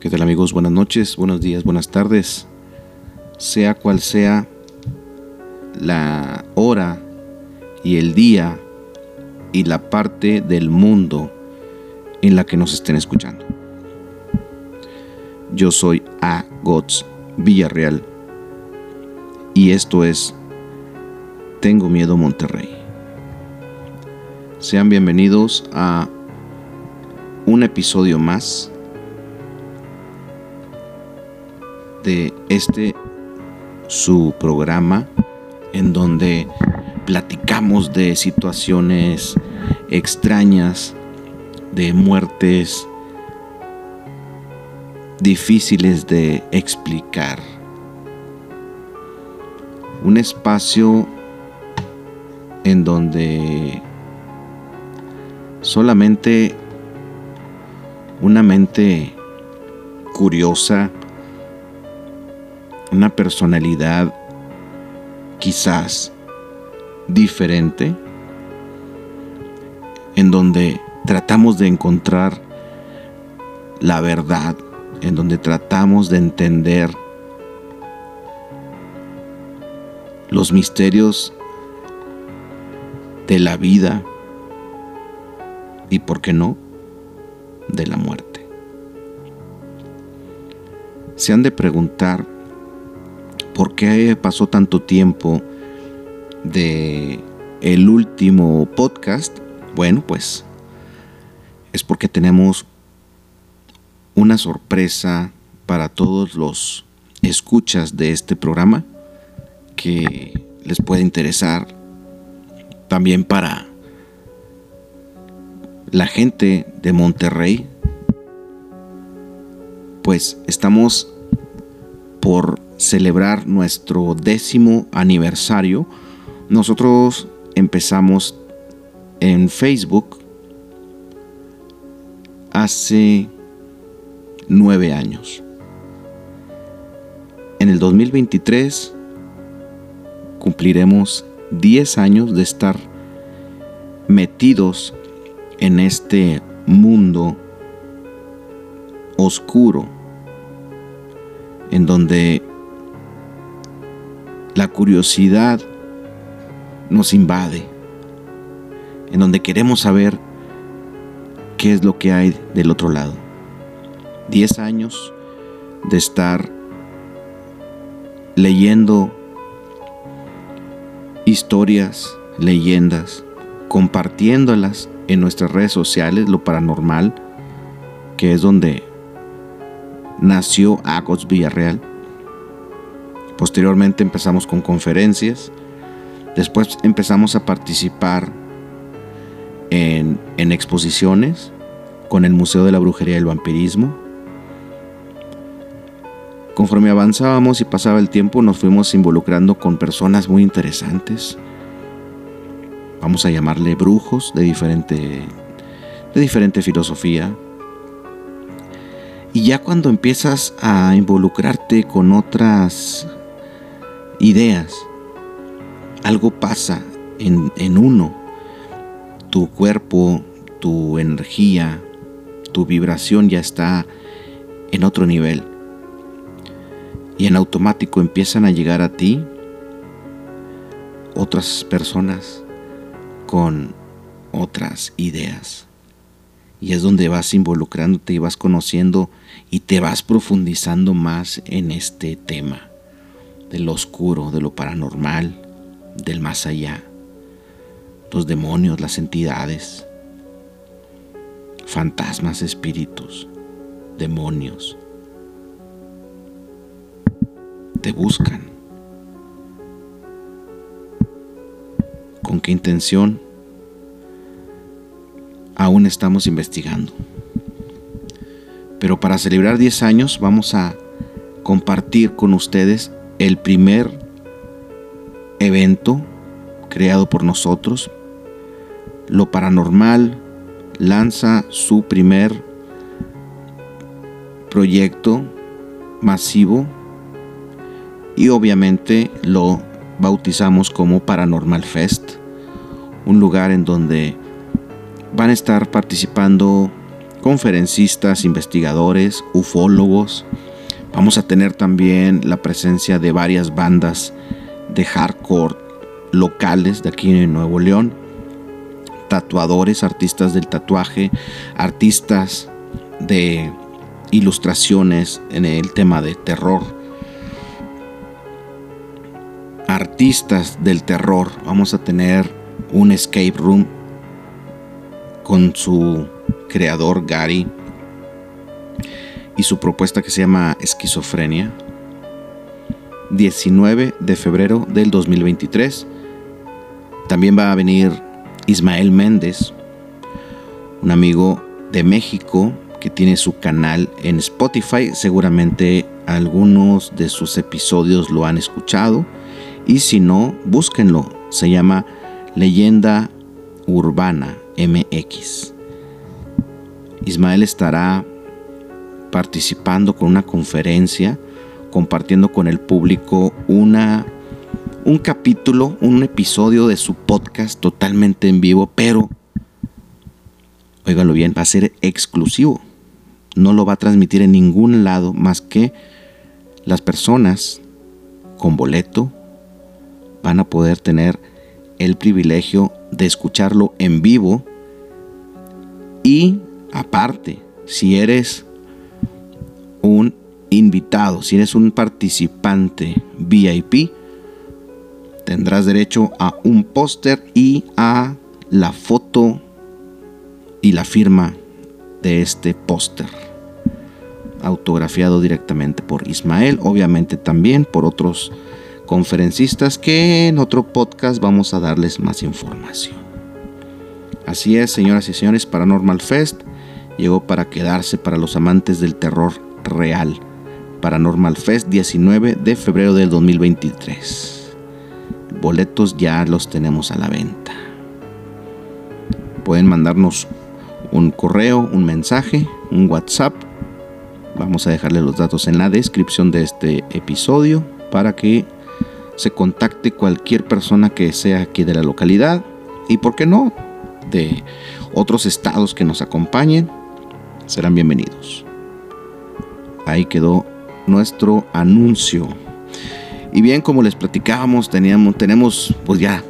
¿Qué tal amigos? Buenas noches, buenos días, buenas tardes. Sea cual sea la hora y el día y la parte del mundo en la que nos estén escuchando. Yo soy A. Gods Villarreal y esto es Tengo Miedo Monterrey. Sean bienvenidos a un episodio más de este su programa en donde platicamos de situaciones extrañas, de muertes difíciles de explicar. Un espacio en donde solamente una mente curiosa, una personalidad quizás diferente, en donde tratamos de encontrar la verdad, en donde tratamos de entender los misterios de la vida y, ¿por qué no?, de la muerte. Se han de preguntar por qué pasó tanto tiempo de el último podcast. Bueno, pues es porque tenemos una sorpresa para todos los escuchas de este programa que les puede interesar también para la gente de Monterrey, pues estamos por celebrar nuestro décimo aniversario. Nosotros empezamos en Facebook hace nueve años. En el 2023 cumpliremos 10 años de estar metidos en este mundo oscuro, en donde la curiosidad nos invade, en donde queremos saber qué es lo que hay del otro lado. Diez años de estar leyendo historias, leyendas, compartiéndolas en nuestras redes sociales, lo paranormal, que es donde nació Agos Villarreal. Posteriormente empezamos con conferencias, después empezamos a participar en, en exposiciones con el Museo de la Brujería y el Vampirismo. Conforme avanzábamos y pasaba el tiempo, nos fuimos involucrando con personas muy interesantes, vamos a llamarle brujos de diferente, de diferente filosofía. Y ya cuando empiezas a involucrarte con otras ideas, algo pasa en, en uno. Tu cuerpo, tu energía, tu vibración ya está en otro nivel. Y en automático empiezan a llegar a ti otras personas con otras ideas. Y es donde vas involucrándote y vas conociendo y te vas profundizando más en este tema de lo oscuro, de lo paranormal, del más allá, los demonios, las entidades, fantasmas, espíritus, demonios. Te buscan. ¿Con qué intención? Aún estamos investigando. Pero para celebrar 10 años vamos a compartir con ustedes el primer evento creado por nosotros. Lo paranormal lanza su primer proyecto masivo y obviamente lo bautizamos como Paranormal Fest, un lugar en donde van a estar participando conferencistas, investigadores, ufólogos. Vamos a tener también la presencia de varias bandas de hardcore locales de aquí en Nuevo León, tatuadores, artistas del tatuaje, artistas de ilustraciones en el tema de terror, artistas del terror. Vamos a tener un escape room con su creador Gary y su propuesta que se llama Esquizofrenia. 19 de febrero del 2023. También va a venir Ismael Méndez, un amigo de México que tiene su canal en Spotify. Seguramente algunos de sus episodios lo han escuchado. Y si no, búsquenlo. Se llama Leyenda Urbana MX. Ismael estará participando con una conferencia, compartiendo con el público una, un capítulo, un episodio de su podcast totalmente en vivo, pero, óigalo bien, va a ser exclusivo. No lo va a transmitir en ningún lado más que las personas con boleto van a poder tener el privilegio de escucharlo en vivo y aparte, si eres un invitado, si eres un participante VIP, tendrás derecho a un póster y a la foto y la firma de este póster autografiado directamente por Ismael, obviamente también por otros conferencistas que en otro podcast vamos a darles más información. Así es, señoras y señores, Paranormal Fest llegó para quedarse para los amantes del terror real. Paranormal Fest 19 de febrero del 2023. Boletos ya los tenemos a la venta. Pueden mandarnos un correo, un mensaje, un WhatsApp. Vamos a dejarle los datos en la descripción de este episodio para que se contacte cualquier persona que sea aquí de la localidad y, ¿por qué no?, de otros estados que nos acompañen, serán bienvenidos. Ahí quedó nuestro anuncio. Y bien, como les platicábamos, teníamos, tenemos pues ya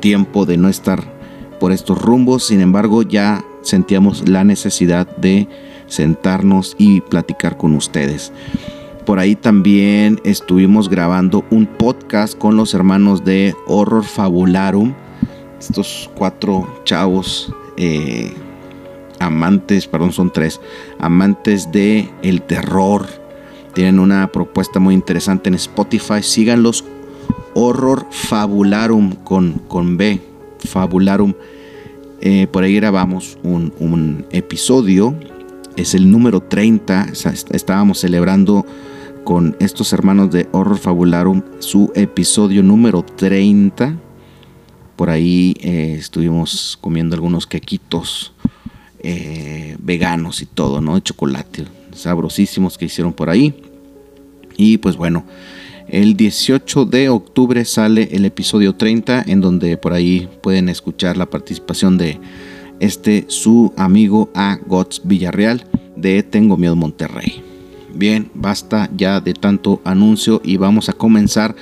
tiempo de no estar por estos rumbos, sin embargo ya sentíamos la necesidad de sentarnos y platicar con ustedes. Por ahí también estuvimos grabando un podcast con los hermanos de Horror Fabularum. Estos cuatro chavos eh, amantes, perdón, son tres, amantes de el terror. Tienen una propuesta muy interesante en Spotify. Síganlos. Horror Fabularum con, con B. Fabularum. Eh, por ahí grabamos un, un episodio. Es el número 30. Estábamos celebrando con estos hermanos de Horror Fabularum su episodio número 30. Por ahí eh, estuvimos comiendo algunos quequitos eh, veganos y todo, ¿no? De chocolate, sabrosísimos que hicieron por ahí. Y pues bueno, el 18 de octubre sale el episodio 30 en donde por ahí pueden escuchar la participación de este su amigo A. Gots Villarreal de Tengo Miedo Monterrey. Bien, basta ya de tanto anuncio y vamos a comenzar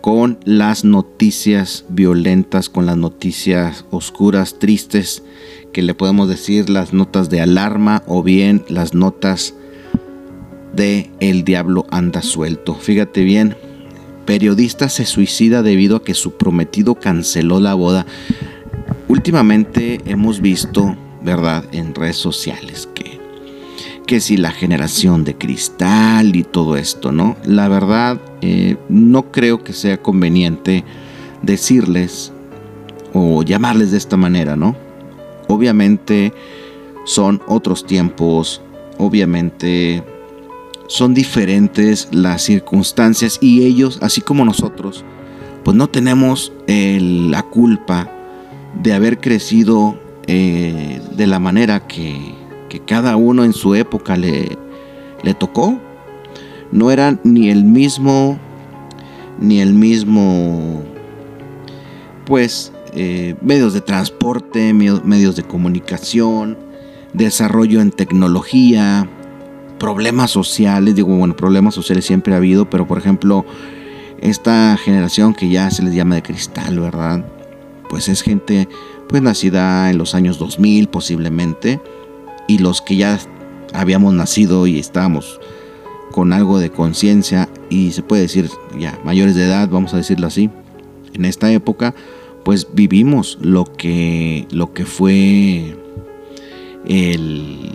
con las noticias violentas, con las noticias oscuras, tristes, que le podemos decir las notas de alarma o bien las notas de El diablo anda suelto. Fíjate bien, periodista se suicida debido a que su prometido canceló la boda. Últimamente hemos visto, ¿verdad?, en redes sociales que que si la generación de cristal y todo esto, ¿no? La verdad, eh, no creo que sea conveniente decirles o llamarles de esta manera, ¿no? Obviamente son otros tiempos, obviamente son diferentes las circunstancias y ellos, así como nosotros, pues no tenemos la culpa de haber crecido eh, de la manera que, cada uno en su época le, le tocó. No eran ni el mismo, ni el mismo, pues, eh, medios de transporte, medios de comunicación, desarrollo en tecnología, problemas sociales, digo, bueno, problemas sociales siempre ha habido, pero por ejemplo, esta generación que ya se les llama de cristal, ¿verdad? Pues es gente pues nacida en los años 2000 posiblemente y los que ya habíamos nacido y estábamos con algo de conciencia y se puede decir ya mayores de edad, vamos a decirlo así, en esta época, pues vivimos lo que lo que fue el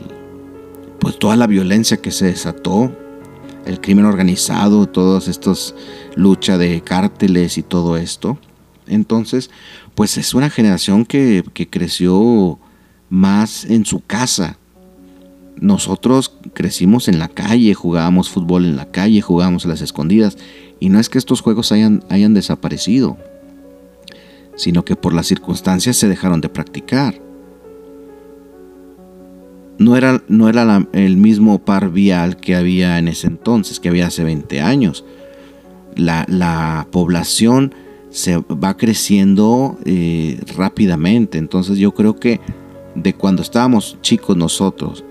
pues toda la violencia que se desató, el crimen organizado, todas estas lucha de cárteles y todo esto. Entonces, pues es una generación que, que creció más en su casa. Nosotros crecimos en la calle, jugábamos fútbol en la calle, jugábamos a las escondidas. Y no es que estos juegos hayan, hayan desaparecido, sino que por las circunstancias se dejaron de practicar. No era, no era el mismo par vial que había en ese entonces, que había hace 20 años. La, población se va creciendo eh, rápidamente, entonces yo creo que de cuando estábamos chicos nosotros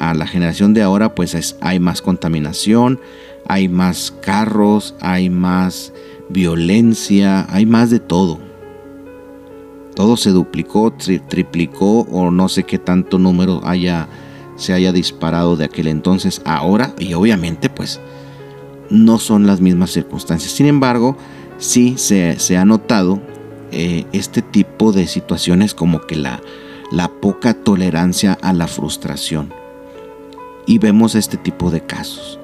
a la generación de ahora, pues hay más contaminación, hay más carros, hay más violencia, hay más de todo todo se duplicó, triplicó o no sé qué tanto número haya, se haya disparado de aquel entonces ahora y obviamente pues no son las mismas circunstancias. Sin embargo, sí se, ha notado eh, este tipo de situaciones como que la, la poca tolerancia a la frustración. Y vemos este tipo de casos.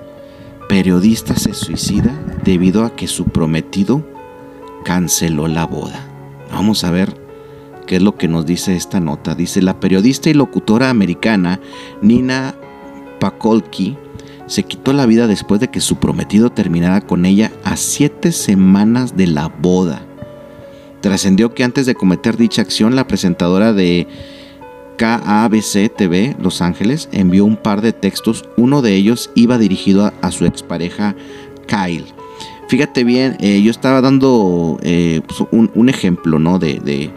Periodista se suicida debido a que su prometido canceló la boda. Vamos a ver ¿Qué es lo que nos dice esta nota? Dice, la periodista y locutora americana Nina Pakolki se quitó la vida después de que su prometido terminara con ella a siete semanas de la boda. Trascendió que antes de cometer dicha acción, la presentadora de KABC TV Los Ángeles envió un par de textos. Uno de ellos iba dirigido a, su expareja Kyle. Fíjate bien, eh, yo estaba dando eh, pues, un, ejemplo ¿no? de,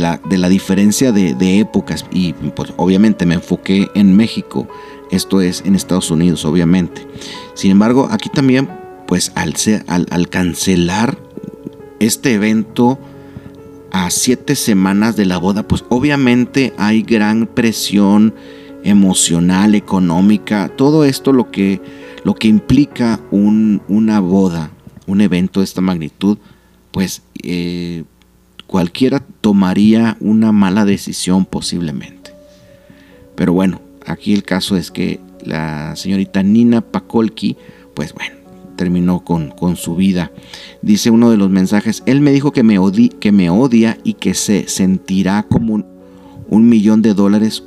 la, de la, diferencia de, épocas y pues, obviamente me enfoqué en México, esto es en Estados Unidos obviamente. Sin embargo, aquí también pues al, al, cancelar este evento a siete semanas de la boda, pues obviamente hay gran presión emocional, económica, todo esto lo que, lo que implica un, una boda, un evento de esta magnitud, pues eh, cualquiera tomaría una mala decisión posiblemente. Pero bueno, aquí el caso es que la señorita Nina Pakolki, pues bueno, terminó con, con, su vida. Dice uno de los mensajes, él me dijo que me, que me odia y que se sentirá como un, un, millón de dólares.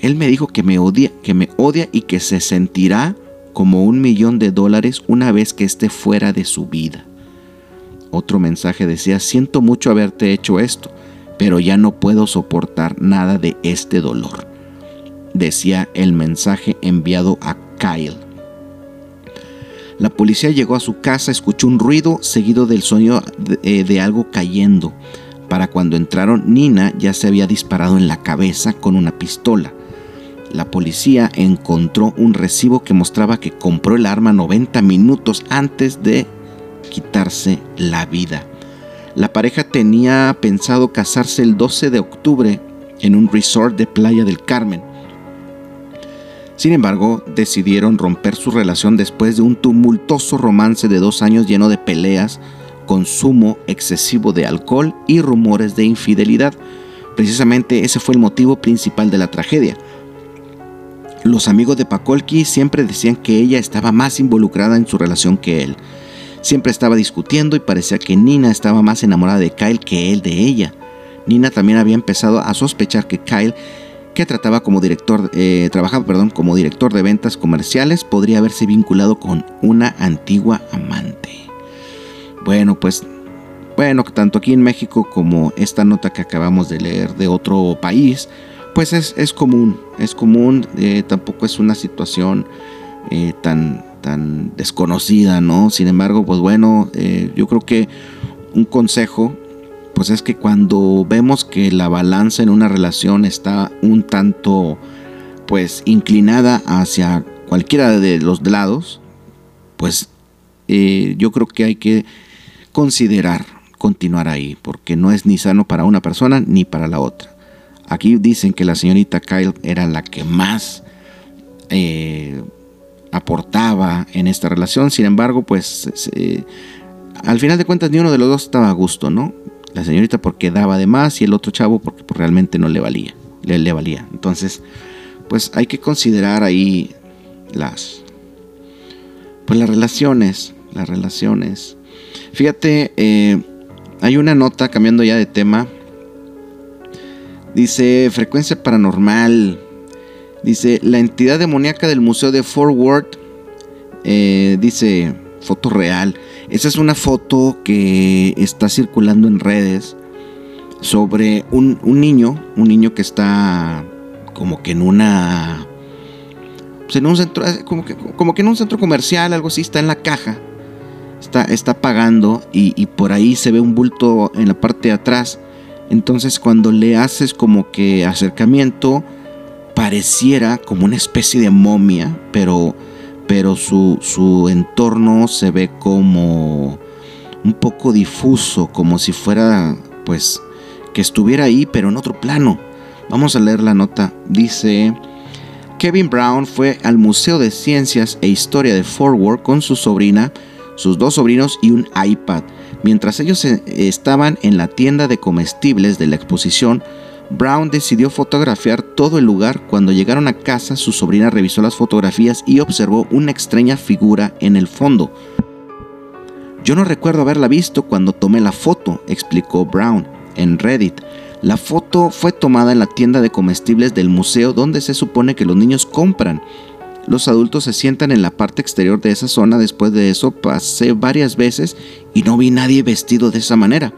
Él me dijo que me odia, que me odia y que se sentirá como un millón de dólares una vez que esté fuera de su vida. Otro mensaje decía, siento mucho haberte hecho esto, pero ya no puedo soportar nada de este dolor. Decía el mensaje enviado a Kyle. La policía llegó a su casa, escuchó un ruido seguido del sonido de, de, algo cayendo. Para cuando entraron, Nina ya se había disparado en la cabeza con una pistola. La policía encontró un recibo que mostraba que compró el arma 90 minutos antes de quitarse la vida. La pareja tenía pensado casarse el 12 de octubre en un resort de Playa del Carmen. Sin embargo, decidieron romper su relación después de un tumultuoso romance de dos años lleno de peleas, consumo excesivo de alcohol y rumores de infidelidad. Precisamente ese fue el motivo principal de la tragedia. Los amigos de Pakolki siempre decían que ella estaba más involucrada en su relación que él. Siempre estaba discutiendo y parecía que Nina estaba más enamorada de Kyle que él de ella. Nina también había empezado a sospechar que Kyle, que trataba como director, eh, trabajaba perdón, como director de ventas comerciales, podría haberse vinculado con una antigua amante. Bueno, pues, bueno, tanto aquí en México como esta nota que acabamos de leer de otro país, pues es, común, es común, eh, tampoco es una situación eh, tan, tan desconocida, ¿no? Sin embargo, pues bueno, eh, yo creo que un consejo pues es que cuando vemos que la balanza en una relación está un tanto pues inclinada hacia cualquiera de los lados, pues eh, yo creo que hay que considerar continuar ahí, porque no es ni sano para una persona ni para la otra. Aquí dicen que la señorita Kyle era la que más eh, aportaba en esta relación, sin embargo, pues al final de cuentas ni uno de los dos estaba a gusto, ¿no? La señorita porque daba de más y el otro chavo porque pues, realmente no le valía, le, le valía. Entonces, pues hay que considerar ahí las, pues las relaciones, las relaciones. Fíjate, eh, hay una nota cambiando ya de tema. Dice frecuencia paranormal. Dice la entidad demoníaca del museo de Fort Worth. Eh, dice foto real. Esa es una foto que está circulando en redes sobre un, niño, un niño que está como que en una pues en un centro como que, como que en un centro comercial algo así está en la caja está, está pagando y, y, por ahí se ve un bulto en la parte de atrás entonces cuando le haces como que acercamiento pareciera como una especie de momia pero pero su, su entorno se ve como un poco difuso, como si fuera pues que estuviera ahí pero en otro plano. Vamos a leer la nota. Dice, Kevin Brown fue al Museo de Ciencias e Historia de Fort Worth con su sobrina, sus dos sobrinos y un iPad. Mientras ellos eh, estaban en la tienda de comestibles de la exposición, Brown decidió fotografiar todo el lugar. Cuando llegaron a casa, su sobrina revisó las fotografías y observó una extraña figura en el fondo. Yo no recuerdo haberla visto cuando tomé la foto, explicó Brown en Reddit. La foto fue tomada en la tienda de comestibles del museo donde se supone que los niños compran. Los adultos se sientan en la parte exterior de esa zona. Después de eso pasé varias veces y no vi nadie vestido de esa manera.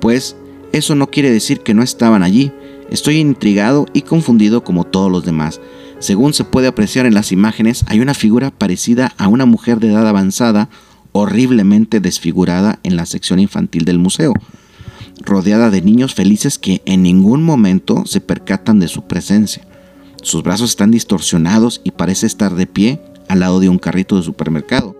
Pues eso no quiere decir que no estaban allí. Estoy intrigado y confundido como todos los demás. Según se puede apreciar en las imágenes, hay una figura parecida a una mujer de edad avanzada, horriblemente desfigurada en la sección infantil del museo, rodeada de niños felices que en ningún momento se percatan de su presencia. Sus brazos están distorsionados y parece estar de pie al lado de un carrito de supermercado,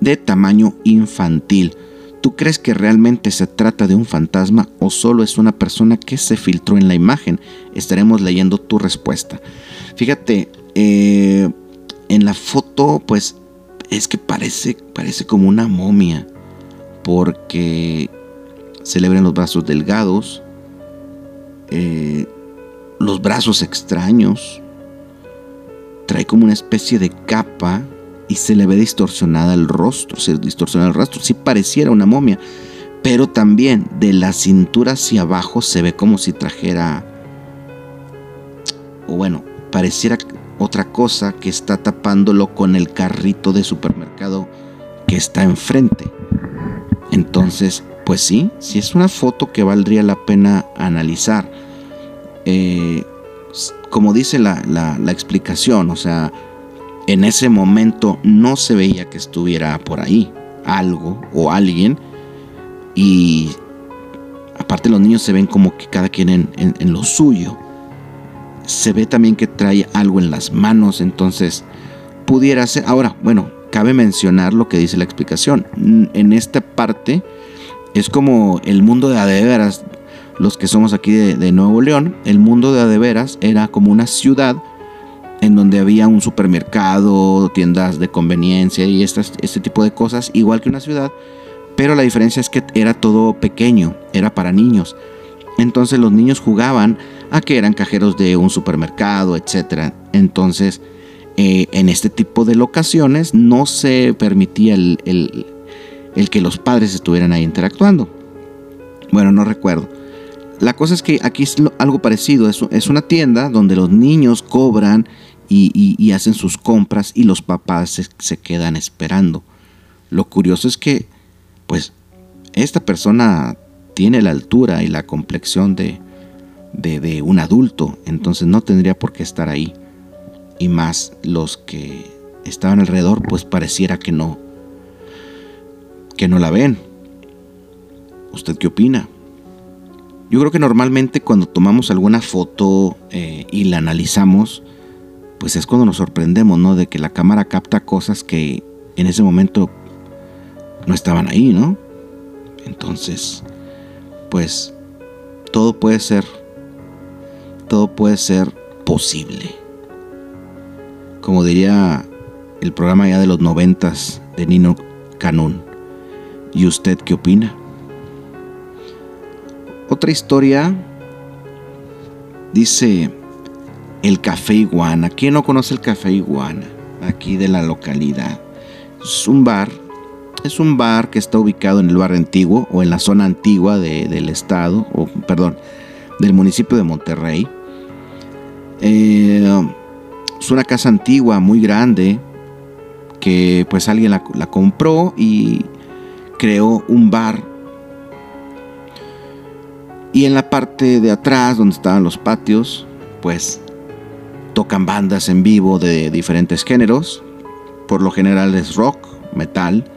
de tamaño infantil. ¿Tú crees que realmente se trata de un fantasma o solo es una persona que se filtró en la imagen? Estaremos leyendo tu respuesta. Fíjate, eh, en la foto, pues es que parece, parece como una momia, porque se le ven los brazos delgados, eh, los brazos extraños, trae como una especie de capa y se le ve distorsionada el rostro, se distorsiona el rostro, sí pareciera una momia, pero también de la cintura hacia abajo se ve como si trajera, o bueno, pareciera otra cosa que está tapándolo con el carrito de supermercado que está enfrente. Entonces, pues sí, sí es una foto que valdría la pena analizar. Eh, como dice la, la explicación, o sea, en ese momento no se veía que estuviera por ahí algo o alguien. Y aparte los niños se ven como que cada quien en, lo suyo. Se ve también que trae algo en las manos, entonces pudiera ser... Ahora, bueno, cabe mencionar lo que dice la explicación. En esta parte es como el mundo de adeveras, los que somos aquí de, de Nuevo León, el mundo de adeveras era como una ciudad en donde había un supermercado, tiendas de conveniencia y este tipo de cosas, igual que una ciudad, pero la diferencia es que era todo pequeño, era para niños. Entonces los niños jugaban a que eran cajeros de un supermercado, etc. Entonces, eh, en este tipo de locaciones no se permitía el, que los padres estuvieran ahí interactuando. Bueno, no recuerdo. La cosa es que aquí es algo parecido, es una tienda donde los niños cobran y, hacen sus compras y los papás se, quedan esperando. Lo curioso es que, pues, esta persona tiene la altura y la complexión de, de, un adulto, entonces no tendría por qué estar ahí. Y más los que estaban alrededor, pues pareciera que no, que no la ven. ¿Usted qué opina? Yo creo que normalmente cuando tomamos alguna foto eh, y la analizamos, pues es cuando nos sorprendemos, ¿no? De que la cámara capta cosas que en ese momento no estaban ahí, ¿no? Entonces, pues todo puede ser, todo puede ser posible. Como diría el programa ya de los noventas de Nino Canún. ¿Y usted qué opina? Otra historia dice el Café Iguana. ¿Quién no conoce el Café Iguana? Aquí de la localidad. Es un bar. Es un bar que está ubicado en el barrio antiguo o en la zona antigua del estado, o perdón, del municipio de Monterrey. Eh, es una casa antigua, muy grande, que pues alguien la, la compró y creó un bar. Y en la parte de atrás, donde estaban los patios, pues tocan bandas en vivo de diferentes géneros. Por lo general es rock, metal,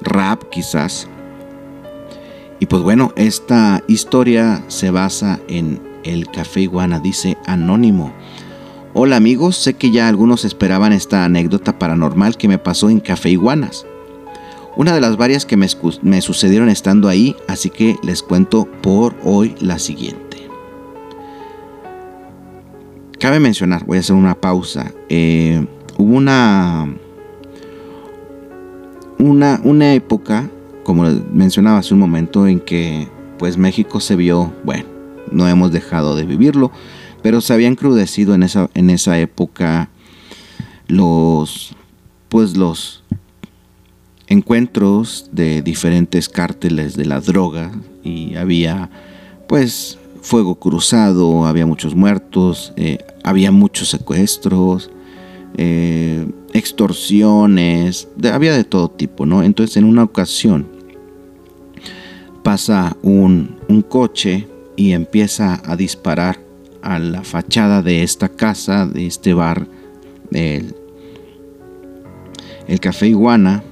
rap quizás. Y pues bueno, esta historia se basa en el Café Iguana, dice Anónimo. Hola amigos, sé que ya algunos esperaban esta anécdota paranormal que me pasó en Café Iguanas. Una de las varias que me, me sucedieron estando ahí, así que les cuento por hoy la siguiente. Cabe mencionar, voy a hacer una pausa. Eh, hubo una, una, una época, como mencionaba hace un momento, en que pues México se vio, bueno, no hemos dejado de vivirlo, pero se había encrudecido en esa, en esa época los, pues los encuentros de diferentes cárteles de la droga y había pues fuego cruzado, había muchos muertos, eh, había muchos secuestros, eh, extorsiones, había de todo tipo, ¿no? Entonces en una ocasión pasa un, coche y empieza a disparar a la fachada de esta casa, de este bar, el, el Café Iguana,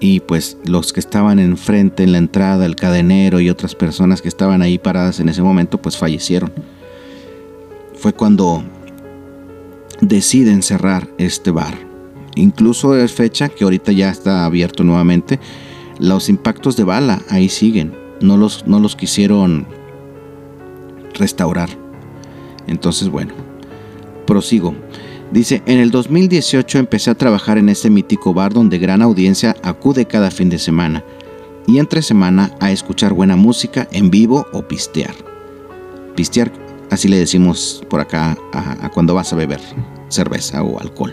y pues los que estaban enfrente en la entrada, el cadenero y otras personas que estaban ahí paradas en ese momento, pues fallecieron. Fue cuando deciden cerrar este bar. Incluso es fecha que ahorita ya está abierto nuevamente. Los impactos de bala ahí siguen. No los, no los quisieron restaurar. Entonces, bueno, prosigo. Dice, en el 2018 empecé a trabajar en este mítico bar donde gran audiencia acude cada fin de semana y entre semana a escuchar buena música en vivo o pistear. Pistear, así le decimos por acá a, cuando vas a beber cerveza o alcohol.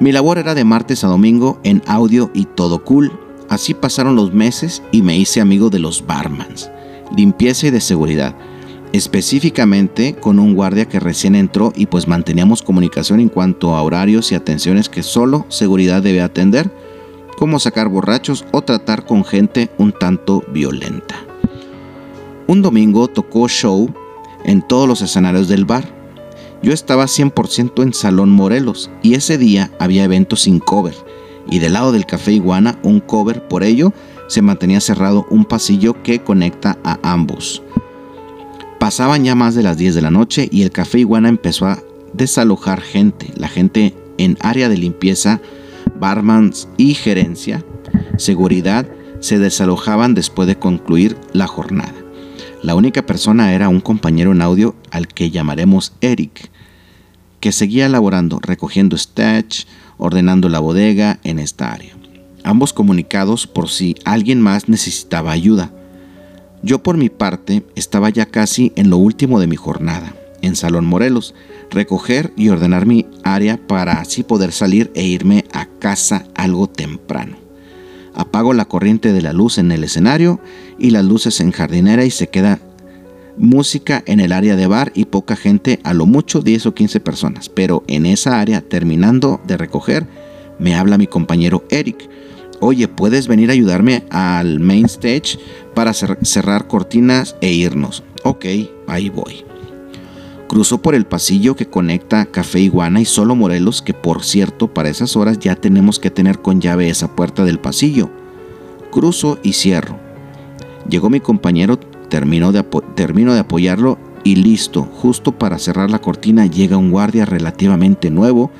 Mi labor era de martes a domingo en audio y todo cool. Así pasaron los meses y me hice amigo de los barmans, limpieza y de seguridad específicamente con un guardia que recién entró y pues manteníamos comunicación en cuanto a horarios y atenciones que solo seguridad debe atender, como sacar borrachos o tratar con gente un tanto violenta. Un domingo tocó show en todos los escenarios del bar. Yo estaba 100% en Salón Morelos y ese día había eventos sin cover y del lado del Café Iguana un cover, por ello se mantenía cerrado un pasillo que conecta a ambos. Pasaban ya más de las 10 de la noche y el café Iguana empezó a desalojar gente. La gente en área de limpieza, barmans y gerencia, seguridad, se desalojaban después de concluir la jornada. La única persona era un compañero en audio al que llamaremos Eric, que seguía laborando, recogiendo stage, ordenando la bodega en esta área. Ambos comunicados por si alguien más necesitaba ayuda. Yo por mi parte estaba ya casi en lo último de mi jornada, en Salón Morelos, recoger y ordenar mi área para así poder salir e irme a casa algo temprano. Apago la corriente de la luz en el escenario y las luces en jardinera y se queda música en el área de bar y poca gente, a lo mucho 10 o 15 personas. Pero en esa área, terminando de recoger, me habla mi compañero Eric, oye, ¿puedes venir a ayudarme al main stage para cerrar cortinas e irnos? Ok, ahí voy. Cruzo por el pasillo que conecta Café Iguana y Solo Morelos, que por cierto, para esas horas ya tenemos que tener con llave esa puerta del pasillo. Cruzo y cierro. Llegó mi compañero Termino de, termino de apoyarlo y listo, justo para cerrar la cortina llega un guardia relativamente nuevo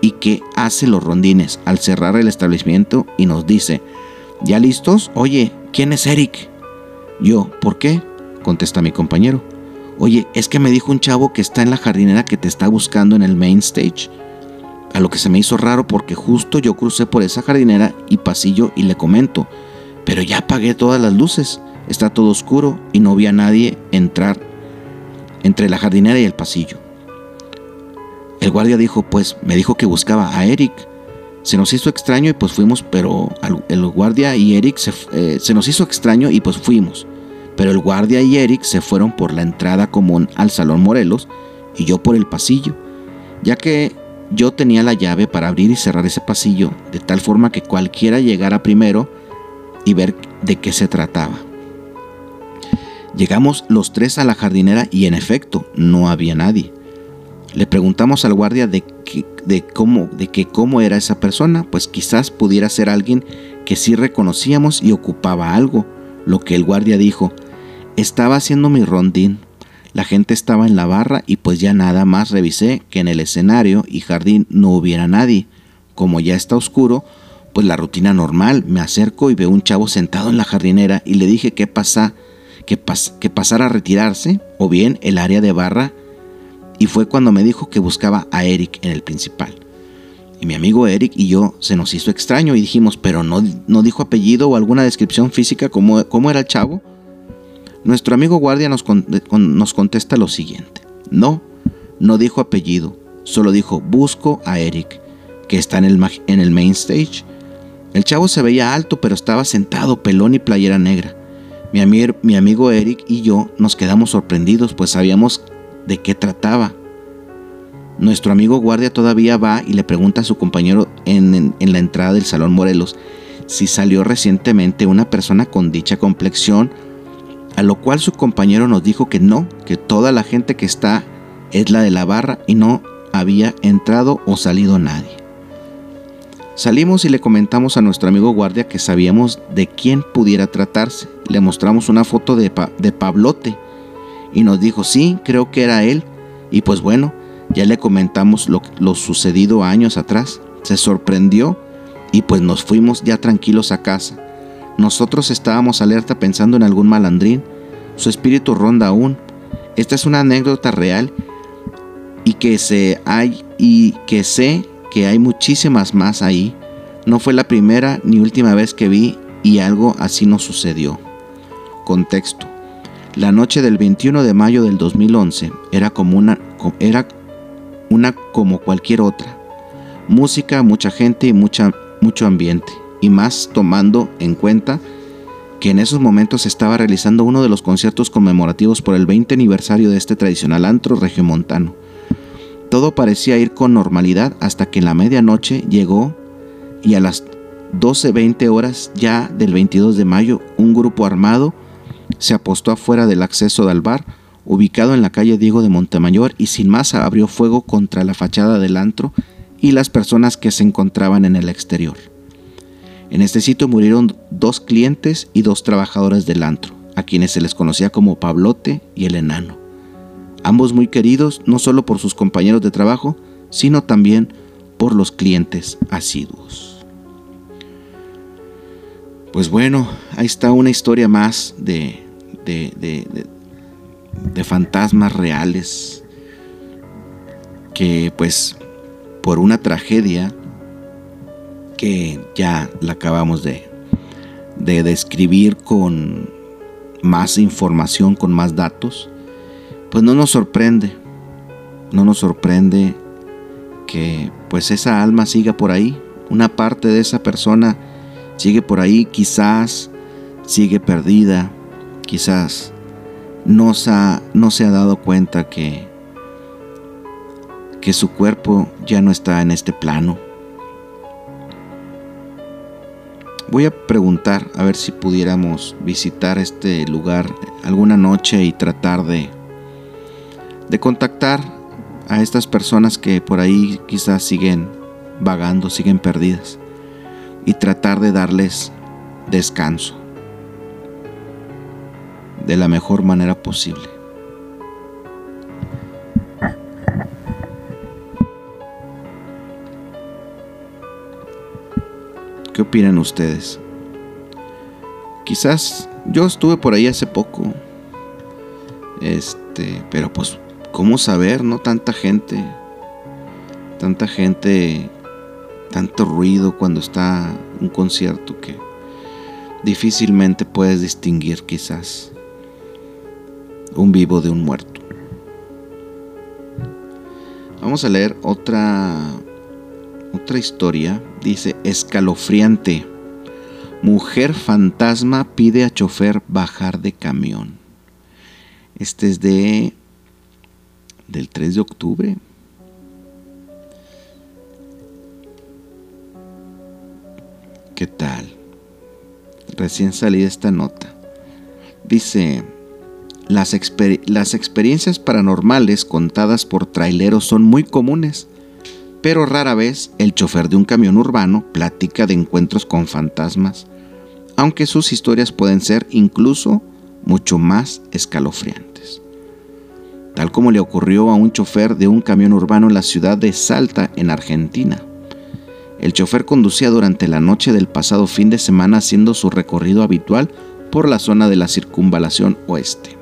y que hace los rondines al cerrar el establecimiento y nos dice, ¿ya listos? Oye, ¿quién es Eric? Yo, ¿por qué? contesta mi compañero. Oye, es que me dijo un chavo que está en la jardinera que te está buscando en el main stage. A lo que se me hizo raro porque justo yo crucé por esa jardinera y pasillo y le comento, pero ya apagué todas las luces, está todo oscuro y no vi a nadie entrar entre la jardinera y el pasillo. El guardia dijo, pues me dijo que buscaba a Eric. Se nos hizo extraño y pues fuimos, pero el guardia y Eric se, eh, se nos hizo extraño y pues fuimos. Pero el guardia y Eric se fueron por la entrada común al Salón Morelos y yo por el pasillo, ya que yo tenía la llave para abrir y cerrar ese pasillo de tal forma que cualquiera llegara primero y ver de qué se trataba. Llegamos los tres a la jardinera y en efecto no había nadie. Le preguntamos al guardia de, de, cómo, de que cómo era esa persona, pues quizás pudiera ser alguien que sí reconocíamos y ocupaba algo. Lo que el guardia dijo, estaba haciendo mi rondín. La gente estaba en la barra y pues ya nada más revisé que en el escenario y jardín no hubiera nadie. Como ya está oscuro, pues la rutina normal, me acerco y veo un chavo sentado en la jardinera y le dije qué pasa, que, que pasara a retirarse o bien el área de barra y fue cuando me dijo que buscaba a Eric en el principal. Y mi amigo Eric y yo se nos hizo extraño y dijimos, pero no, no dijo apellido o alguna descripción física cómo era el chavo. Nuestro amigo guardia nos, nos contesta lo siguiente. No, no dijo apellido, solo dijo busco a Eric, que está en el, en el main stage. El chavo se veía alto, pero estaba sentado, pelón y playera negra. Mi, mi amigo Eric y yo nos quedamos sorprendidos, pues sabíamos de qué trataba. Nuestro amigo guardia todavía va y le pregunta a su compañero en, la entrada del Salón Morelos si salió recientemente una persona con dicha complexión, a lo cual su compañero nos dijo que no, que toda la gente que está es la de la barra y no había entrado o salido nadie. Salimos y le comentamos a nuestro amigo guardia que sabíamos de quién pudiera tratarse. Le mostramos una foto de, de Pablote, y nos dijo, sí, creo que era él. Y pues bueno, ya le comentamos lo, lo sucedido años atrás. Se sorprendió y pues nos fuimos ya tranquilos a casa. Nosotros estábamos alerta pensando en algún malandrín. Su espíritu ronda aún. Esta es una anécdota real y que se hay y que sé que hay muchísimas más ahí. No fue la primera ni última vez que vi y algo así nos sucedió. Contexto. La noche del 21 de mayo del 2011 era como una, era una como cualquier otra. Música, mucha gente y mucha, mucho ambiente. Y más tomando en cuenta que en esos momentos se estaba realizando uno de los conciertos conmemorativos por el 20 aniversario de este tradicional antro regiomontano. Todo parecía ir con normalidad hasta que en la medianoche llegó y a las 12.20 horas ya del 22 de mayo un grupo armado se apostó afuera del acceso del bar, ubicado en la calle Diego de Montemayor, y sin más abrió fuego contra la fachada del antro y las personas que se encontraban en el exterior. En este sitio murieron dos clientes y dos trabajadores del antro, a quienes se les conocía como Pablote y el Enano. Ambos muy queridos no solo por sus compañeros de trabajo, sino también por los clientes asiduos. Pues bueno, ahí está una historia más de, de, fantasmas reales que pues por una tragedia que ya la acabamos de, de describir con más información, con más datos, pues no nos sorprende, no nos sorprende que pues esa alma siga por ahí, una parte de esa persona sigue por ahí, quizás sigue perdida, quizás no se ha, dado cuenta que, que su cuerpo ya no está en este plano. Voy a preguntar a ver si pudiéramos visitar este lugar alguna noche y tratar de, de contactar a estas personas que por ahí quizás siguen vagando, siguen perdidas y tratar de darles descanso. De la mejor manera posible. ¿Qué opinan ustedes? Quizás yo estuve por ahí hace poco. Este, pero pues, ¿cómo saber? No tanta gente. Tanta gente, tanto ruido cuando está un concierto que difícilmente puedes distinguir quizás un vivo de un muerto. Vamos a leer otra otra historia. Dice escalofriante. Mujer fantasma pide a chofer bajar de camión. Este es de del 3 de octubre. ¿Qué tal? Recién salí de esta nota. Dice, las, experiencias paranormales contadas por traileros son muy comunes, pero rara vez el chofer de un camión urbano platica de encuentros con fantasmas, aunque sus historias pueden ser incluso mucho más escalofriantes. Tal como le ocurrió a un chofer de un camión urbano en la ciudad de Salta, en Argentina. El chofer conducía durante la noche del pasado fin de semana haciendo su recorrido habitual por la zona de la circunvalación oeste.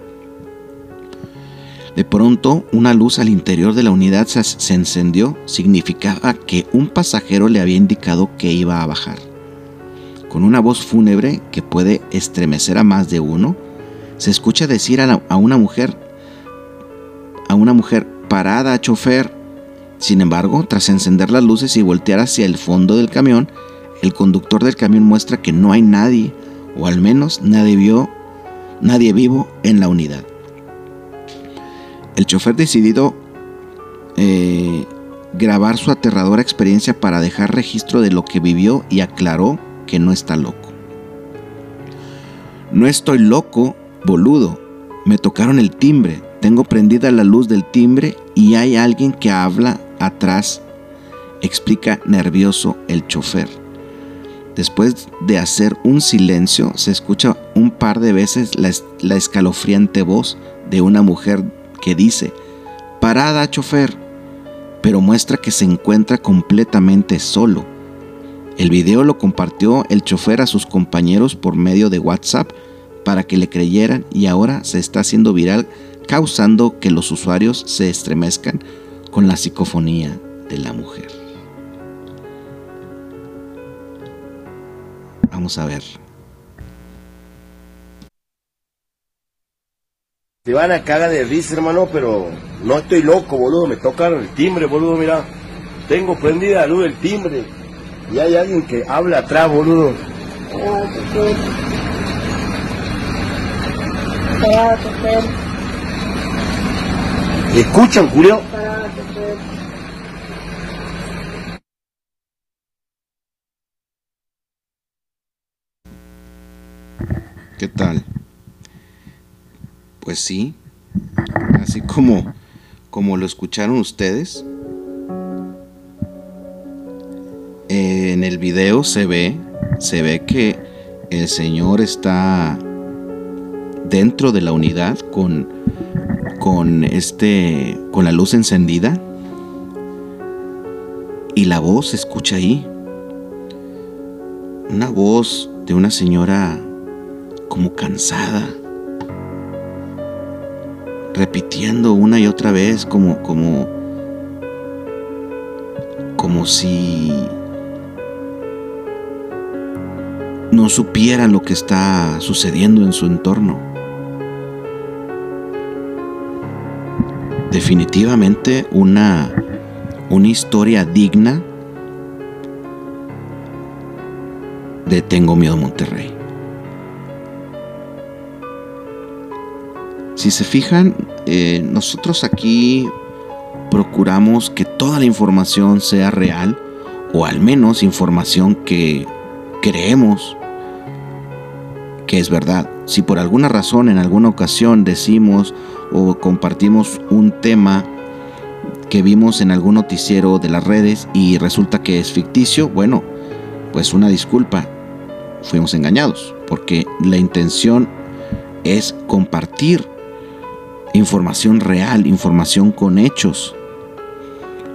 De pronto, una luz al interior de la unidad se, encendió, significaba que un pasajero le había indicado que iba a bajar. Con una voz fúnebre que puede estremecer a más de uno, se escucha decir a, una mujer, a una mujer, parada, chofer, sin embargo, tras encender las luces y voltear hacia el fondo del camión, el conductor del camión muestra que no hay nadie, o al menos nadie vio, nadie vivo en la unidad. El chofer decidió eh, grabar su aterradora experiencia para dejar registro de lo que vivió y aclaró que no está loco. No estoy loco, boludo. Me tocaron el timbre. Tengo prendida la luz del timbre y hay alguien que habla atrás, explica nervioso el chofer. Después de hacer un silencio, se escucha un par de veces la, escalofriante voz de una mujer que dice, Parada, chofer, pero muestra que se encuentra completamente solo. El video lo compartió el chofer a sus compañeros por medio de WhatsApp para que le creyeran y ahora se está haciendo viral causando que los usuarios se estremezcan con la psicofonía de la mujer. Vamos a ver. Te van a cagar de risa, hermano, pero no estoy loco, boludo. Me tocaron el timbre, boludo, mira. Tengo prendida la luz del timbre. Y hay alguien que habla atrás, boludo. ¿Escuchan, Julio? ¿Qué tal? Pues sí, así como, como lo escucharon ustedes. En el video se ve, se ve que el señor está dentro de la unidad con, con este, con la luz encendida y la voz se escucha ahí. Una voz de una señora como cansada, repitiendo una y otra vez como como como si no supiera lo que está sucediendo en su entorno. Definitivamente una una historia digna de Tengo miedo Monterrey. Si se fijan, eh, nosotros aquí procuramos que toda la información sea real o al menos información que creemos que es verdad. Si por alguna razón en alguna ocasión decimos o compartimos un tema que vimos en algún noticiero de las redes y resulta que es ficticio, bueno, pues una disculpa, fuimos engañados, porque la intención es compartir información real, información con hechos,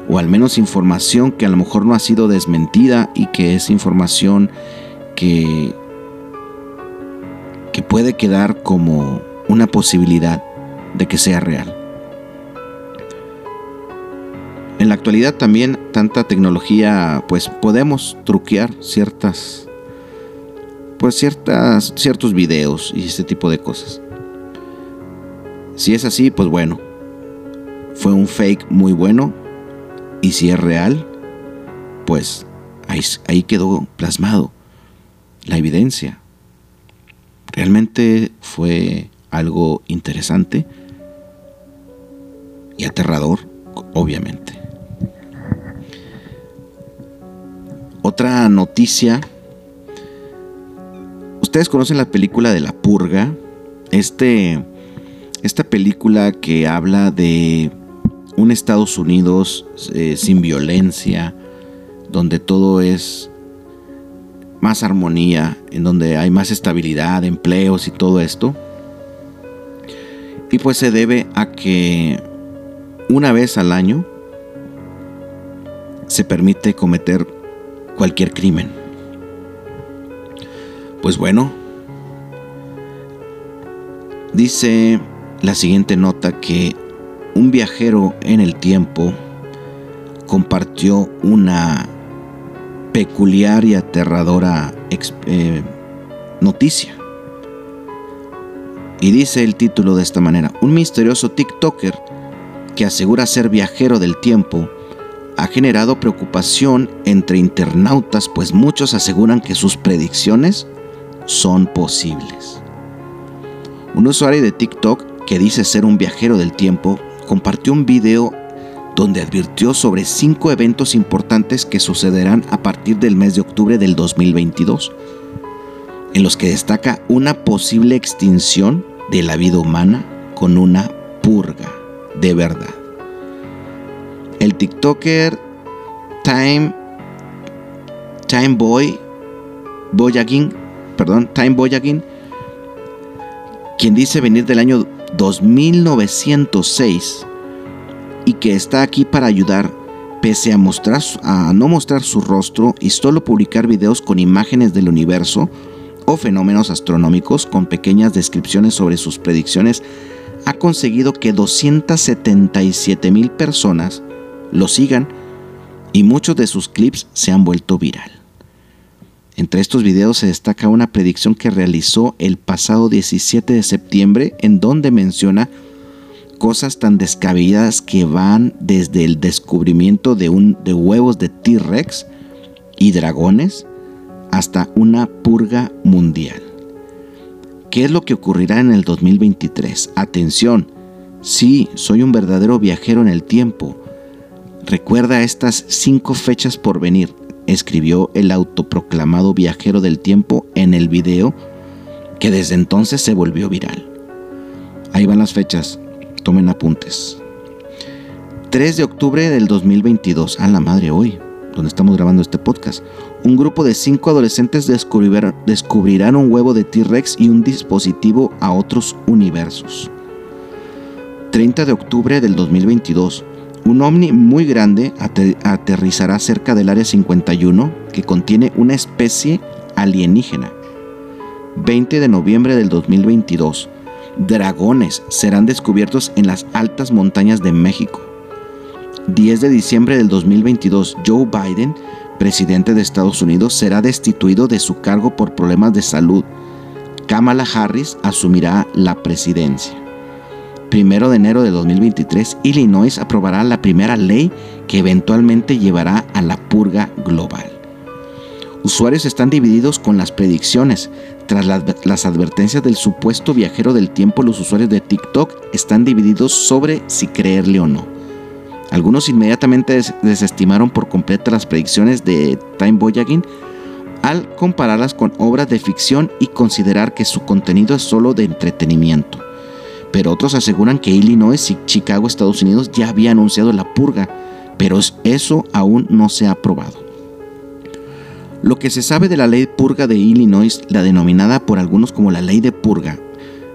o al menos información que a lo mejor no ha sido desmentida y que es información que, que puede quedar como una posibilidad de que sea real. En la actualidad también tanta tecnología, pues podemos truquear ciertas pues ciertas ciertos videos y este tipo de cosas. Si es así, pues bueno, fue un fake muy bueno y si es real, pues ahí, quedó plasmado la evidencia. Realmente fue algo interesante y aterrador, obviamente. Otra noticia. Ustedes conocen la película de La Purga. Este, esta película que habla de un Estados Unidos eh, sin violencia, donde todo es más armonía, en donde hay más estabilidad, empleos y todo esto. Y pues se debe a que una vez al año se permite cometer cualquier crimen. Pues bueno, dice la siguiente nota que un viajero en el tiempo compartió una peculiar y aterradora eh, noticia. Y dice el título de esta manera, un misterioso TikToker que asegura ser viajero del tiempo ha generado preocupación entre internautas pues muchos aseguran que sus predicciones son posibles. Un usuario de TikTok que dice ser un viajero del tiempo compartió un video donde advirtió sobre cinco eventos importantes que sucederán a partir del mes de octubre del 2022, en los que destaca una posible extinción de la vida humana con una purga de verdad. El TikToker Time Time Boy Boyagin, perdón, Time Boyagin, quien dice venir del año 2906 y que está aquí para ayudar pese a mostrar a no mostrar su rostro y solo publicar videos con imágenes del universo o fenómenos astronómicos con pequeñas descripciones sobre sus predicciones, ha conseguido que 277 mil personas lo sigan y muchos de sus clips se han vuelto viral. Entre estos videos se destaca una predicción que realizó el pasado 17 de septiembre en donde menciona cosas tan descabelladas que van desde el descubrimiento de, huevos de T-Rex y dragones hasta una purga mundial. ¿Qué es lo que ocurrirá en el 2023? Atención, sí, soy un verdadero viajero en el tiempo. Recuerda estas cinco fechas por venir, escribió el autoproclamado viajero del tiempo en el video que desde entonces se volvió viral. Ahí van las fechas, tomen apuntes. 3 de octubre del 2022, a la madre hoy, donde estamos grabando este podcast, un grupo de cinco adolescentes descubrirán un huevo de T-Rex y un dispositivo a otros universos. 30 de octubre del 2022, un ovni muy grande aterrizará cerca del Área 51 que contiene una especie alienígena. 20 de noviembre del 2022, dragones serán descubiertos en las altas montañas de México. 10 de diciembre del 2022, Joe Biden, presidente de Estados Unidos, será destituido de su cargo por problemas de salud. Kamala Harris asumirá la presidencia. Primero de enero de 2023, Illinois aprobará la primera ley que eventualmente llevará a la purga global. Usuarios están divididos con las predicciones. Tras las advertencias del supuesto viajero del tiempo, los usuarios de TikTok están divididos sobre si creerle o no. Algunos inmediatamente desestimaron por completo las predicciones de Time Boyagin al compararlas con obras de ficción y considerar que su contenido es solo de entretenimiento. Pero otros aseguran que Illinois y Chicago, Estados Unidos, ya había anunciado la purga, pero eso aún no se ha aprobado. Lo que se sabe de la ley purga de Illinois, la denominada por algunos como la ley de purga,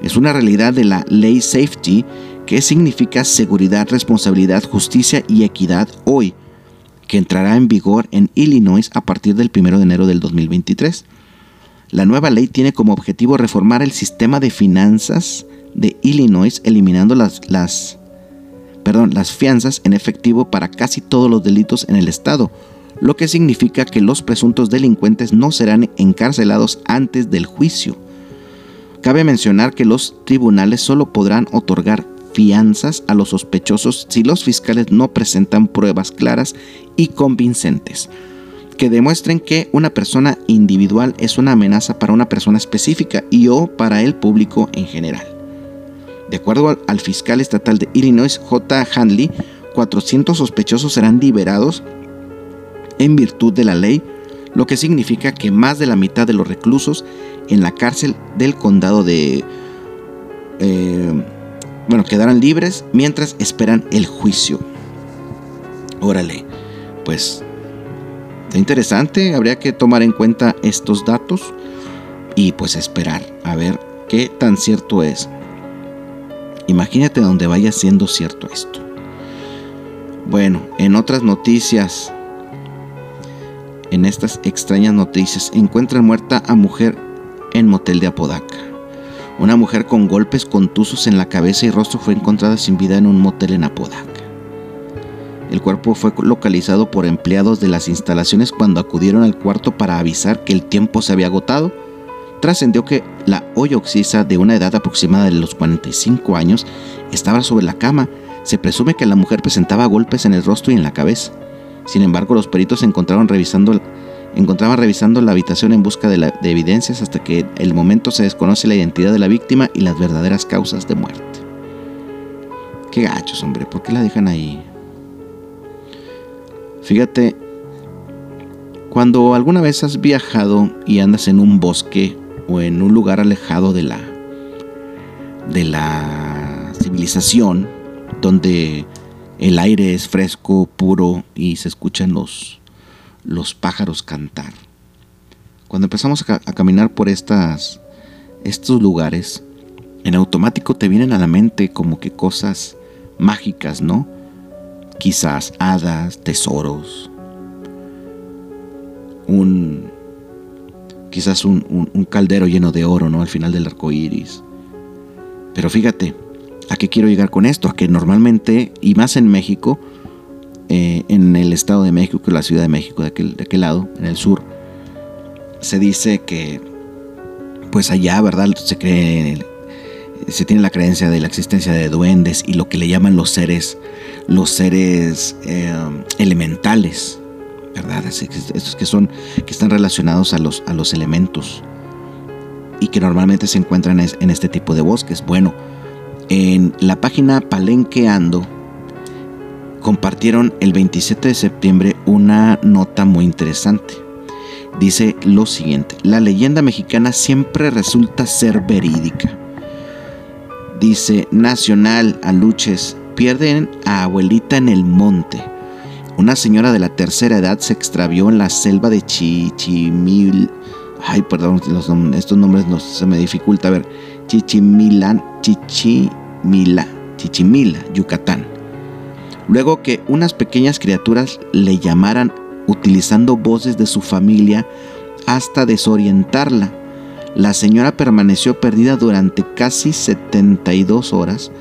Es una realidad de la ley safety que significa seguridad, responsabilidad, justicia y equidad hoy, que entrará en vigor en Illinois a partir del 1 de enero del 2023. La nueva ley tiene como objetivo reformar el sistema de finanzas de Illinois, eliminando las, las, perdón, las fianzas en efectivo para casi todos los delitos en el estado, lo que significa que los presuntos delincuentes no serán encarcelados antes del juicio. Cabe mencionar que los tribunales solo podrán otorgar fianzas a los sospechosos si los fiscales no presentan pruebas claras y convincentes que demuestren que una persona individual es una amenaza para una persona específica y o para el público en general. De acuerdo al fiscal estatal de Illinois, J. Handley, 400 sospechosos serán liberados en virtud de la ley, lo que significa que más de la mitad de los reclusos en la cárcel del condado de... Eh, bueno, quedarán libres mientras esperan el juicio. Órale, pues interesante, habría que tomar en cuenta estos datos y pues esperar a ver qué tan cierto es. Imagínate donde vaya siendo cierto esto. Bueno, en otras noticias, en estas extrañas noticias, encuentran muerta a mujer en motel de Apodaca. Una mujer con golpes contusos en la cabeza y rostro fue encontrada sin vida en un motel en Apodaca. El cuerpo fue localizado por empleados de las instalaciones cuando acudieron al cuarto para avisar que el tiempo se había agotado trascendió que la olla oxisa de una edad aproximada de los 45 años estaba sobre la cama. Se presume que la mujer presentaba golpes en el rostro y en la cabeza. Sin embargo, los peritos encontraron revisando, encontraban revisando la habitación en busca de, de evidencias hasta que el momento se desconoce la identidad de la víctima y las verdaderas causas de muerte. Qué gachos, hombre, ¿por qué la dejan ahí? Fíjate, cuando alguna vez has viajado y andas en un bosque o en un lugar alejado de la de la civilización donde el aire es fresco, puro y se escuchan los, los pájaros cantar. Cuando empezamos a, caminar por estas, estos lugares, en automático te vienen a la mente como que cosas mágicas, ¿no? Quizás hadas, tesoros, un, quizás un, caldero lleno de oro, ¿no? Al final del arco iris. Pero fíjate, ¿a qué quiero llegar con esto? A que normalmente, y más en México, eh, en el Estado de México, la Ciudad de México, de aquel, de aquel lado, en el sur, se dice que, pues allá, ¿verdad? Se cree, se tiene la creencia de la existencia de duendes y lo que le llaman los seres, los seres eh, elementales, ¿verdad? Estos que son, que están relacionados a los, a los elementos y que normalmente se encuentran en este tipo de bosques. Bueno, en la página Palenqueando compartieron el 27 de septiembre una nota muy interesante. Dice lo siguiente, la leyenda mexicana siempre resulta ser verídica. Dice, Nacional, Aluches, pierden a abuelita en el monte una señora de la tercera edad se extravió en la selva de Chichimil. Ay, perdón, estos nombres no, se me dificulta. A ver, Chichimilan, Chichimila, Chichimila, Yucatán. Luego que unas pequeñas criaturas le llamaran utilizando voces de su familia hasta desorientarla. La señora permaneció perdida durante casi 72 horas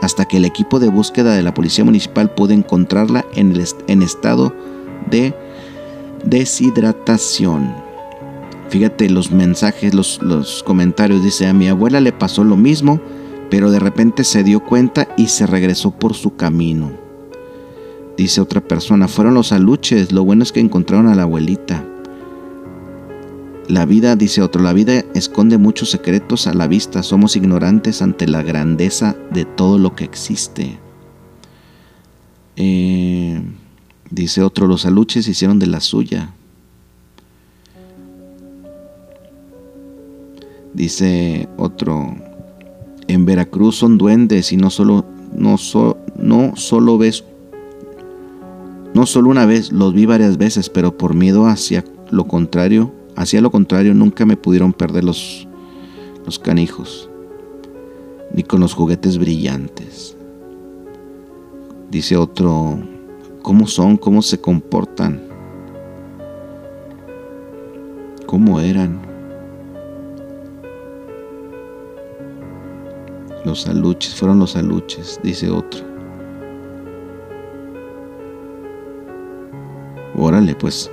hasta que el equipo de búsqueda de la Policía Municipal pudo encontrarla en, estado de deshidratación. Fíjate los mensajes, los, los comentarios. Dice, a mi abuela le pasó lo mismo, pero de repente se dio cuenta y se regresó por su camino. Dice otra persona, fueron los aluches, lo bueno es que encontraron a la abuelita. La vida, dice otro, la vida esconde muchos secretos a la vista. Somos ignorantes ante la grandeza de todo lo que existe. Eh, dice otro, los aluches hicieron de la suya. Dice otro, en Veracruz son duendes y no solo, no, no solo ves, no solo una vez, los vi varias veces, pero por miedo hacia lo contrario, Hacía lo contrario, nunca me pudieron perder los, los canijos. ni con los juguetes brillantes. Dice otro, ¿cómo son? ¿Cómo se comportan? ¿Cómo eran? Los aluches, fueron los aluches, dice otro. Órale, pues,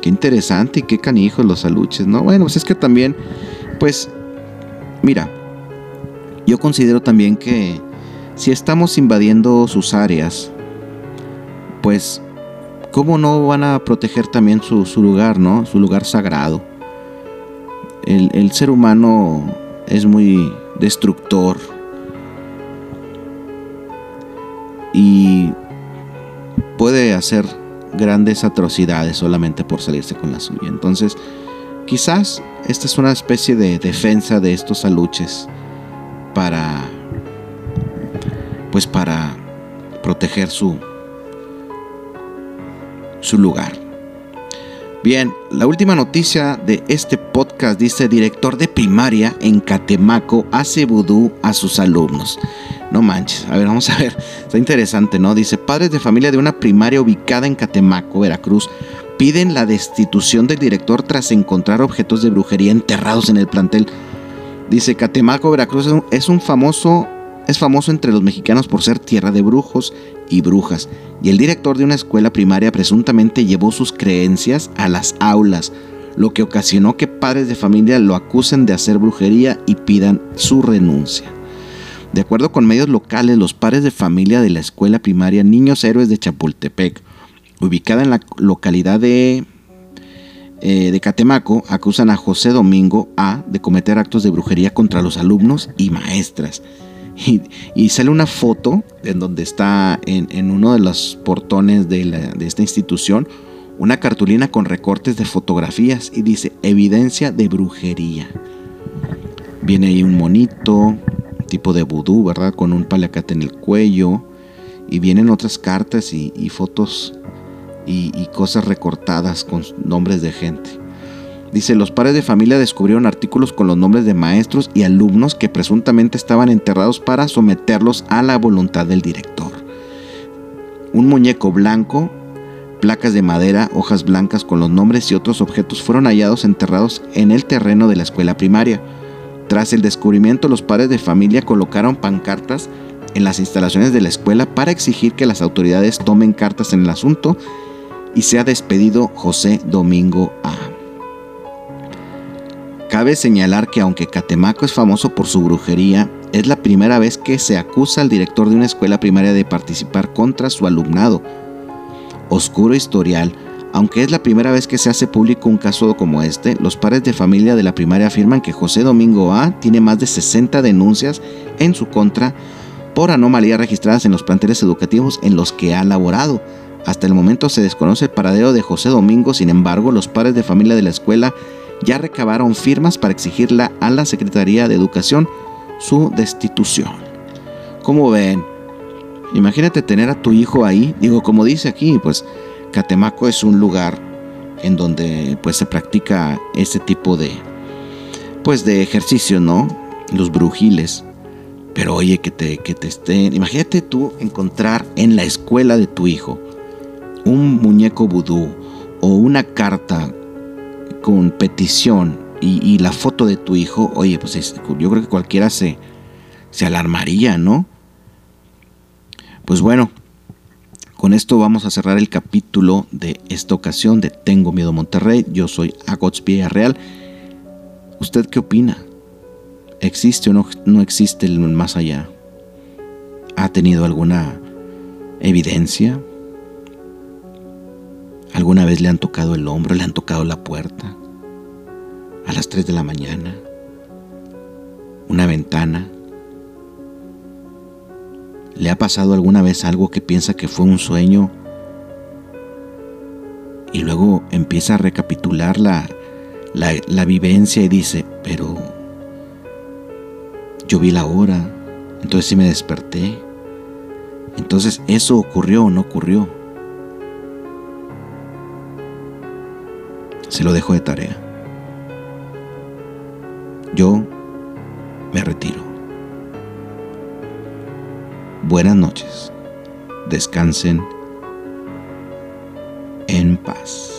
qué interesante y qué canijos los aluches, ¿no? Bueno, pues es que también, pues, mira, yo considero también que si estamos invadiendo sus áreas, pues, ¿cómo no van a proteger también su, lugar, ¿no? Su lugar sagrado. El, el ser humano es muy destructor, y puede hacer grandes atrocidades solamente por salirse con la suya. Entonces, quizás esta es una especie de defensa de estos aluches para pues para proteger su su lugar. Bien, la última noticia de este podcast dice director de primaria en Catemaco hace vudú a sus alumnos. No manches, a ver, vamos a ver. Está interesante, ¿no? Dice, padres de familia de una primaria ubicada en Catemaco, Veracruz, piden la destitución del director tras encontrar objetos de brujería enterrados en el plantel. Dice, Catemaco, Veracruz es un famoso, es famoso entre los mexicanos por ser tierra de brujos y brujas. Y el director de una escuela primaria presuntamente llevó sus creencias a las aulas, lo que ocasionó que padres de familia lo acusen de hacer brujería y pidan su renuncia. De acuerdo con medios locales, los padres de familia de la escuela primaria Niños Héroes de Chapultepec, ubicada en la localidad de, eh, de Catemaco, acusan a José Domingo A de cometer actos de brujería contra los alumnos y maestras. Y, sale una foto en donde está en, uno de los portones de, de esta institución una cartulina con recortes de fotografías y dice evidencia de brujería. Viene ahí un monito, tipo de vudú, ¿verdad? Con un paliacate en el cuello. Y vienen otras cartas y, fotos y, y, cosas recortadas con nombres de gente. Dice, los padres de familia descubrieron artículos con los nombres de maestros y alumnos que presuntamente estaban enterrados para someterlos a la voluntad del director. Un muñeco blanco, placas de madera, hojas blancas con los nombres y otros objetos fueron hallados enterrados en el terreno de la escuela primaria. Tras el descubrimiento, los padres de familia colocaron pancartas en las instalaciones de la escuela para exigir que las autoridades tomen cartas en el asunto y sea despedido José Domingo A. Cabe señalar que aunque Catemaco es famoso por su brujería, es la primera vez que se acusa al director de una escuela primaria de participar contra su alumnado. Oscuro historial aunque es la primera vez que se hace público un caso como este, los padres de familia de la primaria afirman que José Domingo A tiene más de 60 denuncias en su contra por anomalías registradas en los planteles educativos en los que ha laborado. Hasta el momento se desconoce el paradero de José Domingo, sin embargo, los padres de familia de la escuela ya recabaron firmas para exigirla a la Secretaría de Educación su destitución. Como ven, imagínate tener a tu hijo ahí, digo, como dice aquí, pues Catemaco es un lugar en donde pues se practica este tipo de pues de ejercicio, ¿no? Los brujiles. Pero oye, que te, que te estén. Imagínate tú encontrar en la escuela de tu hijo un muñeco vudú o una carta con petición y, la foto de tu hijo. Oye, pues yo creo que cualquiera se, se alarmaría, ¿no? Pues bueno, con esto vamos a cerrar el capítulo de esta ocasión de Tengo Miedo Monterrey. Yo soy Agots Real. ¿Usted qué opina? ¿Existe o no, no existe el más allá? ¿Ha tenido alguna evidencia? ¿Alguna vez le han tocado el hombro, le han tocado la puerta? A las 3 de la mañana. Una ventana ¿Le ha pasado alguna vez algo que piensa que fue un sueño y luego empieza a recapitular la, la, vivencia y dice, pero yo vi la hora, entonces sí me desperté. Entonces, ¿eso ocurrió o no ocurrió? Se lo dejo de tarea. Yo me retiro. Buenas noches. Descansen en paz.